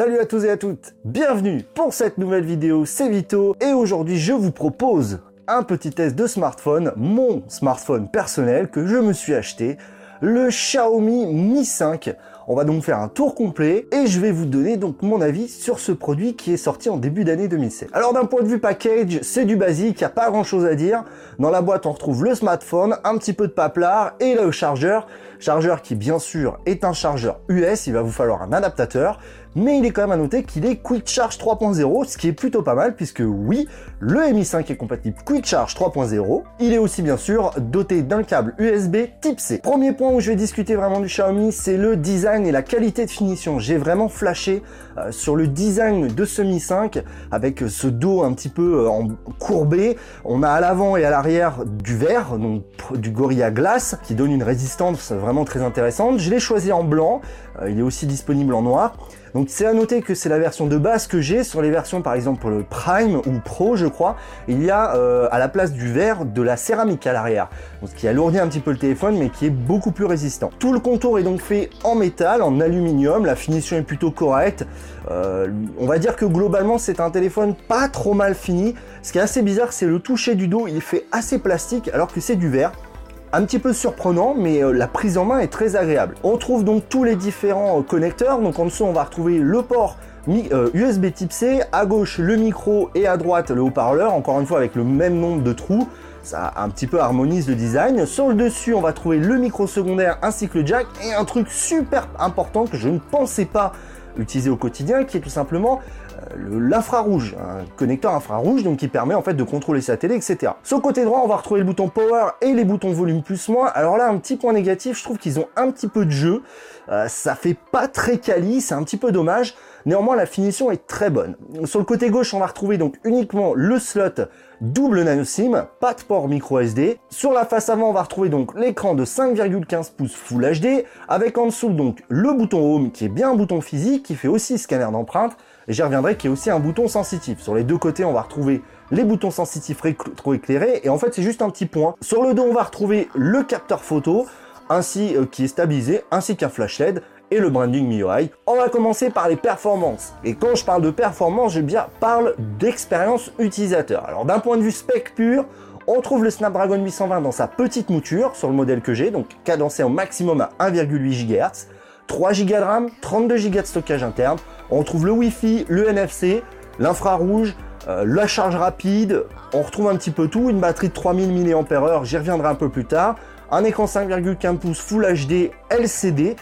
Salut à tous et à toutes, bienvenue pour cette nouvelle vidéo, c'est Vito et aujourd'hui je vous propose un petit test de smartphone, mon smartphone personnel que je me suis acheté, le Xiaomi Mi 5. On va donc faire un tour complet et je vais vous donner donc mon avis sur ce produit qui est sorti en début d'année 2007. Alors d'un point de vue package, c'est du basique, il a pas grand chose à dire. Dans la boîte, on retrouve le smartphone, un petit peu de paplard et le chargeur. Chargeur qui bien sûr est un chargeur US, il va vous falloir un adaptateur mais il est quand même à noter qu'il est Quick Charge 3.0, ce qui est plutôt pas mal, puisque oui, le Mi 5 est compatible Quick Charge 3.0. Il est aussi bien sûr doté d'un câble USB Type C. Premier point où je vais discuter vraiment du Xiaomi, c'est le design et la qualité de finition. J'ai vraiment flashé euh, sur le design de ce Mi 5, avec ce dos un petit peu euh, courbé. On a à l'avant et à l'arrière du verre, donc du Gorilla Glass, qui donne une résistance vraiment très intéressante. Je l'ai choisi en blanc, euh, il est aussi disponible en noir. Donc c'est à noter que c'est la version de base que j'ai sur les versions par exemple pour le Prime ou Pro je crois, il y a euh, à la place du verre de la céramique à l'arrière, ce qui alourdit un petit peu le téléphone mais qui est beaucoup plus résistant. Tout le contour est donc fait en métal, en aluminium, la finition est plutôt correcte. Euh, on va dire que globalement c'est un téléphone pas trop mal fini. Ce qui est assez bizarre c'est le toucher du dos, il fait assez plastique alors que c'est du verre un petit peu surprenant, mais euh, la prise en main est très agréable. On trouve donc tous les différents euh, connecteurs. Donc en dessous, on va retrouver le port USB euh, Type C, à gauche le micro et à droite le haut-parleur, encore une fois avec le même nombre de trous. Ça un petit peu harmonise le design. Sur le dessus, on va trouver le micro secondaire ainsi que le jack et un truc super important que je ne pensais pas utiliser au quotidien qui est tout simplement l'infrarouge, un connecteur infrarouge donc qui permet en fait de contrôler sa télé, etc. Sur le côté droit, on va retrouver le bouton power et les boutons volume plus moins. Alors là, un petit point négatif, je trouve qu'ils ont un petit peu de jeu. Euh, ça fait pas très quali, c'est un petit peu dommage. Néanmoins, la finition est très bonne. Sur le côté gauche, on va retrouver donc uniquement le slot double nano SIM, pas de port micro SD. Sur la face avant, on va retrouver donc l'écran de 5,15 pouces Full HD, avec en dessous donc le bouton Home qui est bien un bouton physique, qui fait aussi scanner d'empreinte, et j'y reviendrai, qui est aussi un bouton sensitif. Sur les deux côtés, on va retrouver les boutons sensitifs trop éclairés, et en fait c'est juste un petit point. Sur le dos, on va retrouver le capteur photo, ainsi euh, qui est stabilisé, ainsi qu'un flash LED, et le branding MIUI. On va commencer par les performances. Et quand je parle de performance, je bien parle d'expérience utilisateur. Alors d'un point de vue spec pur, on trouve le Snapdragon 820 dans sa petite mouture sur le modèle que j'ai, donc cadencé au maximum à 1,8 GHz, 3 Go de RAM, 32 Go de stockage interne. On trouve le Wi-Fi, le NFC, l'infrarouge, euh, la charge rapide, on retrouve un petit peu tout, une batterie de 3000 mAh, j'y reviendrai un peu plus tard, un écran 5,15 pouces Full HD LCD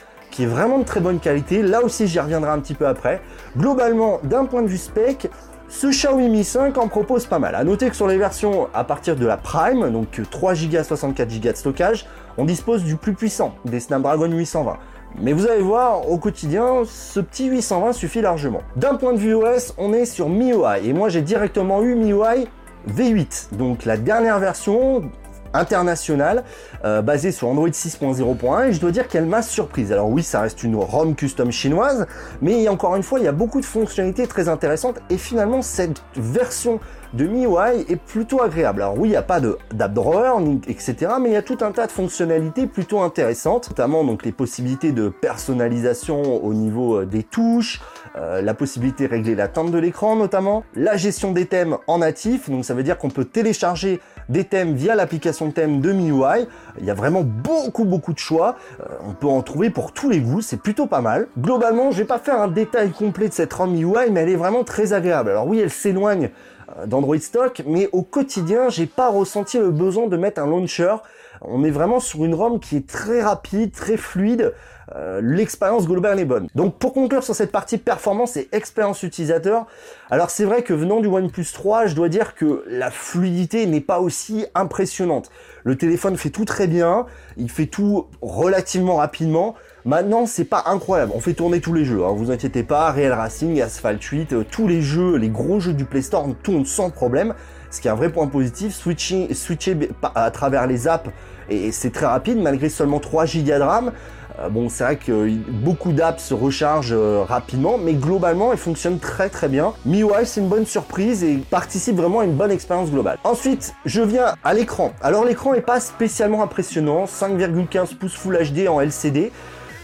vraiment de très bonne qualité, là aussi j'y reviendrai un petit peu après. Globalement, d'un point de vue spec, ce Xiaomi Mi 5 en propose pas mal. A noter que sur les versions à partir de la Prime, donc 3 Go 64 Go de stockage, on dispose du plus puissant, des Snapdragon 820. Mais vous allez voir, au quotidien, ce petit 820 suffit largement. D'un point de vue OS, on est sur MIUI. Et moi, j'ai directement eu MIUI V8. Donc la dernière version internationale euh, basée sur Android 6.0.1 et je dois dire qu'elle m'a surprise. Alors oui, ça reste une ROM custom chinoise, mais encore une fois, il y a beaucoup de fonctionnalités très intéressantes et finalement cette version de MIUI est plutôt agréable. Alors oui, il n'y a pas d'app drawer, etc., mais il y a tout un tas de fonctionnalités plutôt intéressantes, notamment donc les possibilités de personnalisation au niveau euh, des touches, euh, la possibilité de régler la teinte de l'écran notamment, la gestion des thèmes en natif, donc ça veut dire qu'on peut télécharger des thèmes via l'application de thème de MIUI. Il y a vraiment beaucoup beaucoup de choix, euh, on peut en trouver pour tous les goûts, c'est plutôt pas mal. Globalement, je vais pas faire un détail complet de cette ROM MIUI, mais elle est vraiment très agréable. Alors oui, elle s'éloigne euh, d'Android Stock, mais au quotidien, j'ai pas ressenti le besoin de mettre un launcher. On est vraiment sur une ROM qui est très rapide, très fluide. Euh, l'expérience globale est bonne. Donc pour conclure sur cette partie performance et expérience utilisateur, alors c'est vrai que venant du OnePlus 3, je dois dire que la fluidité n'est pas aussi impressionnante. Le téléphone fait tout très bien, il fait tout relativement rapidement. Maintenant, c'est pas incroyable. On fait tourner tous les jeux. Hein. Vous inquiétez pas, Real Racing, Asphalt 8, euh, tous les jeux, les gros jeux du Play Store tournent sans problème. Ce qui est un vrai point positif. Switcher, switcher à travers les apps et c'est très rapide malgré seulement 3 Go de RAM. Euh, bon, c'est vrai que beaucoup d'apps se rechargent euh, rapidement, mais globalement, ils fonctionnent très très bien. MIUI, c'est une bonne surprise et participe vraiment à une bonne expérience globale. Ensuite, je viens à l'écran. Alors l'écran est pas spécialement impressionnant, 5,15 pouces Full HD en LCD.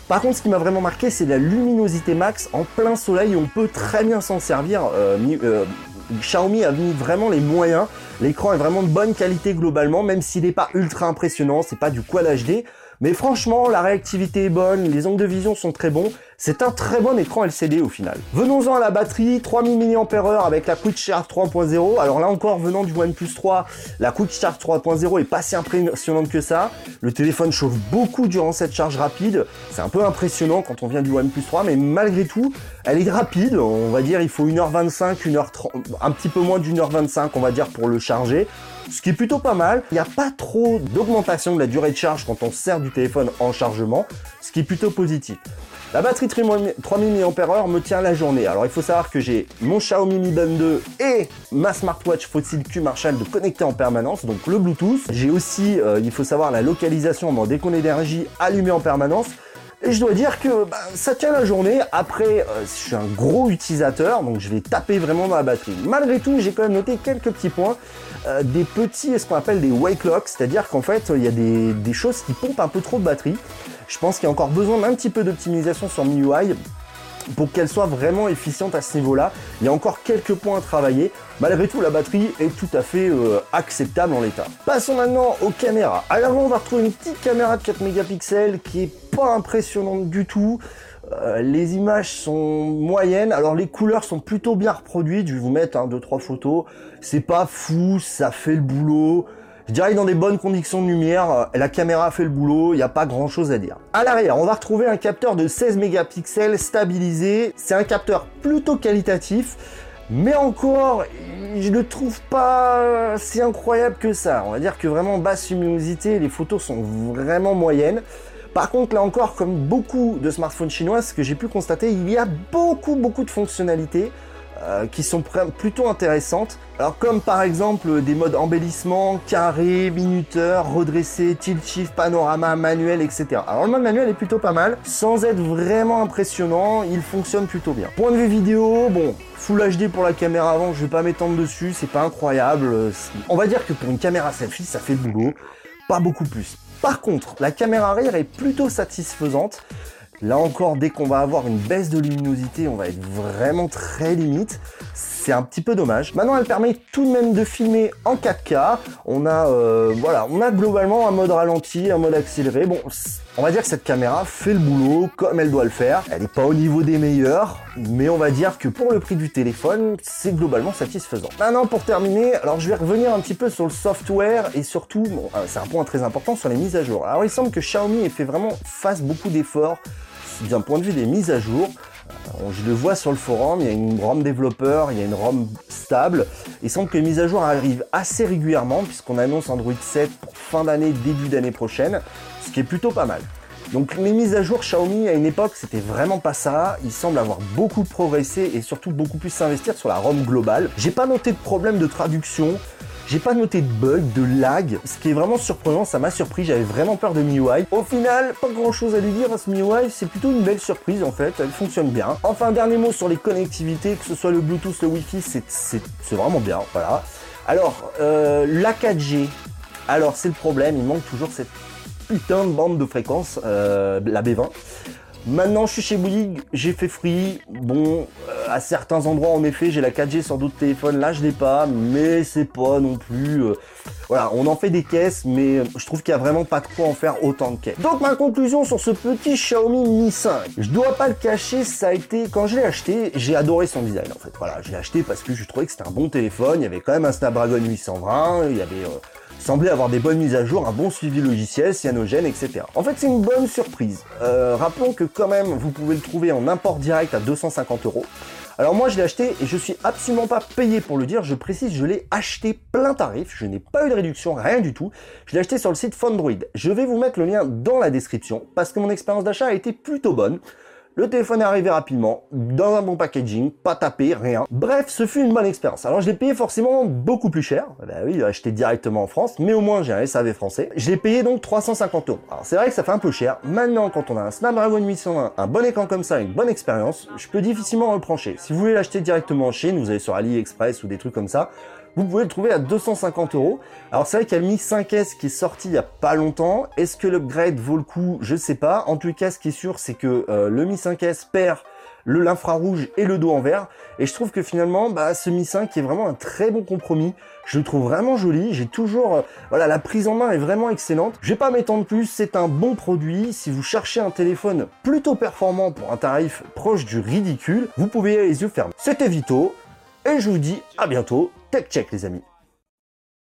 Par contre, ce qui m'a vraiment marqué, c'est la luminosité max en plein soleil. On peut très bien s'en servir. Euh, euh, Xiaomi a mis vraiment les moyens. L'écran est vraiment de bonne qualité globalement, même s'il n'est pas ultra impressionnant. C'est pas du Quad HD. Mais franchement, la réactivité est bonne, les angles de vision sont très bons. C'est un très bon écran LCD au final. Venons-en à la batterie, 3000 mAh avec la Quick Charge 3.0. Alors là encore, venant du OnePlus 3, la Quick Charge 3.0 est pas si impressionnante que ça. Le téléphone chauffe beaucoup durant cette charge rapide. C'est un peu impressionnant quand on vient du OnePlus 3, mais malgré tout, elle est rapide. On va dire il faut 1h25, 1h30, un petit peu moins d'une heure 25 on va dire pour le charger ce qui est plutôt pas mal. Il n'y a pas trop d'augmentation de la durée de charge quand on sert du téléphone en chargement, ce qui est plutôt positif. La batterie 3000 mAh me tient la journée. Alors il faut savoir que j'ai mon Xiaomi Mi Band 2 et ma smartwatch Fossil Q Marshall de connecter en permanence, donc le Bluetooth. J'ai aussi, euh, il faut savoir, la localisation en décompte d'énergie allumée en permanence. Et je dois dire que bah, ça tient la journée. Après, euh, je suis un gros utilisateur, donc je vais taper vraiment dans la batterie. Malgré tout, j'ai quand même noté quelques petits points. Euh, des petits, ce qu'on appelle des wake locks, c'est-à-dire qu'en fait, il y a des, choses qui pompent un peu trop de batterie. Je pense qu'il y a encore besoin d'un petit peu d'optimisation sur MIUI pour qu'elle soit vraiment efficiente à ce niveau-là. Il y a encore quelques points à travailler. Malgré tout, la batterie est tout à fait euh, acceptable en l'état. Passons maintenant aux caméras. À l'avant, on va retrouver une petite caméra de 4 mégapixels qui est pas impressionnante du tout. Euh, les images sont moyennes, alors les couleurs sont plutôt bien reproduites. Je vais vous mettre 2 deux trois photos. C'est pas fou, ça fait le boulot. Je dirais dans des bonnes conditions de lumière, euh, la caméra fait le boulot, il n'y a pas grand chose à dire. À l'arrière, on va retrouver un capteur de 16 mégapixels stabilisé. C'est un capteur plutôt qualitatif, mais encore, je ne trouve pas si incroyable que ça. On va dire que vraiment basse luminosité, les photos sont vraiment moyennes. Par contre, là encore, comme beaucoup de smartphones chinois, ce que j'ai pu constater, il y a beaucoup, beaucoup de fonctionnalités. Euh, qui sont plutôt intéressantes. Alors comme par exemple des modes embellissement, carré, minuteur, redressé, tilt shift, panorama, manuel, etc. Alors le mode manuel est plutôt pas mal, sans être vraiment impressionnant, il fonctionne plutôt bien. Point de vue vidéo, bon, Full HD pour la caméra avant, je vais pas m'étendre dessus, c'est pas incroyable. On va dire que pour une caméra selfie, ça fait le boulot, pas beaucoup plus. Par contre, la caméra arrière est plutôt satisfaisante. Là encore, dès qu'on va avoir une baisse de luminosité, on va être vraiment très limite. C'est un petit peu dommage. Maintenant, elle permet tout de même de filmer en 4K. On a, euh, voilà, on a globalement un mode ralenti, un mode accéléré. Bon, on va dire que cette caméra fait le boulot comme elle doit le faire. Elle n'est pas au niveau des meilleurs, mais on va dire que pour le prix du téléphone, c'est globalement satisfaisant. Maintenant, pour terminer, alors je vais revenir un petit peu sur le software et surtout, bon, euh, c'est un point très important sur les mises à jour. Alors, il semble que Xiaomi ait fait vraiment face beaucoup d'efforts d'un point de vue des mises à jour, je le vois sur le forum, il y a une ROM développeur, il y a une ROM stable. Il semble que les mises à jour arrivent assez régulièrement puisqu'on annonce Android 7 pour fin d'année, début d'année prochaine, ce qui est plutôt pas mal. Donc les mises à jour Xiaomi à une époque c'était vraiment pas ça, il semble avoir beaucoup progressé et surtout beaucoup plus s'investir sur la ROM globale. J'ai pas noté de problème de traduction, j'ai pas noté de bug, de lag, ce qui est vraiment surprenant, ça m'a surpris, j'avais vraiment peur de MIUI. Au final, pas grand chose à lui dire à ce MIUI, c'est plutôt une belle surprise en fait, elle fonctionne bien. Enfin, dernier mot sur les connectivités, que ce soit le Bluetooth, le Wi-Fi, c'est vraiment bien, voilà. Alors, euh, la 4G, alors c'est le problème, il manque toujours cette putain de bande de fréquence, euh, la B20. Maintenant, je suis chez Bouygues, j'ai fait free. Bon, euh, à certains endroits, en effet, j'ai la 4G sur d'autres téléphones. Là, je l'ai pas, mais c'est pas non plus. Euh, voilà, on en fait des caisses, mais je trouve qu'il y a vraiment pas de quoi en faire autant de caisses. Donc, ma conclusion sur ce petit Xiaomi Mi 5. Je dois pas le cacher, ça a été quand je l'ai acheté, j'ai adoré son design en fait. Voilà, j'ai acheté parce que je trouvais que c'était un bon téléphone. Il y avait quand même un Snapdragon 820, il y avait euh, semblait avoir des bonnes mises à jour, un bon suivi logiciel, cyanogène, etc. En fait, c'est une bonne surprise. Euh, rappelons que quand même, vous pouvez le trouver en import direct à 250 euros. Alors moi, je l'ai acheté et je suis absolument pas payé pour le dire. Je précise, je l'ai acheté plein tarif. Je n'ai pas eu de réduction, rien du tout. Je l'ai acheté sur le site Fondroid. Je vais vous mettre le lien dans la description parce que mon expérience d'achat a été plutôt bonne. Le téléphone est arrivé rapidement, dans un bon packaging, pas tapé, rien. Bref, ce fut une bonne expérience. Alors je l'ai payé forcément beaucoup plus cher. Bah oui, acheté directement en France, mais au moins j'ai un SAV français. Je l'ai payé donc 350 euros. Alors c'est vrai que ça fait un peu cher. Maintenant, quand on a un Snapdragon 820, un bon écran comme ça, une bonne expérience, je peux difficilement reprocher. Si vous voulez l'acheter directement en Chine, vous allez sur AliExpress ou des trucs comme ça, vous pouvez le trouver à 250 euros. Alors c'est vrai qu'il y a le Mi 5S qui est sorti il y a pas longtemps. Est-ce que l'upgrade vaut le coup? Je sais pas. En tout cas, ce qui est sûr, c'est que euh, le Mi 5S perd le l'infrarouge et le dos en vert. Et je trouve que finalement, bah, ce Mi 5 est vraiment un très bon compromis. Je le trouve vraiment joli. J'ai toujours, euh, voilà, la prise en main est vraiment excellente. Je vais pas m'étendre plus. C'est un bon produit. Si vous cherchez un téléphone plutôt performant pour un tarif proche du ridicule, vous pouvez y aller les yeux fermés. C'était Vito. Et je vous dis à bientôt. Tech check les amis.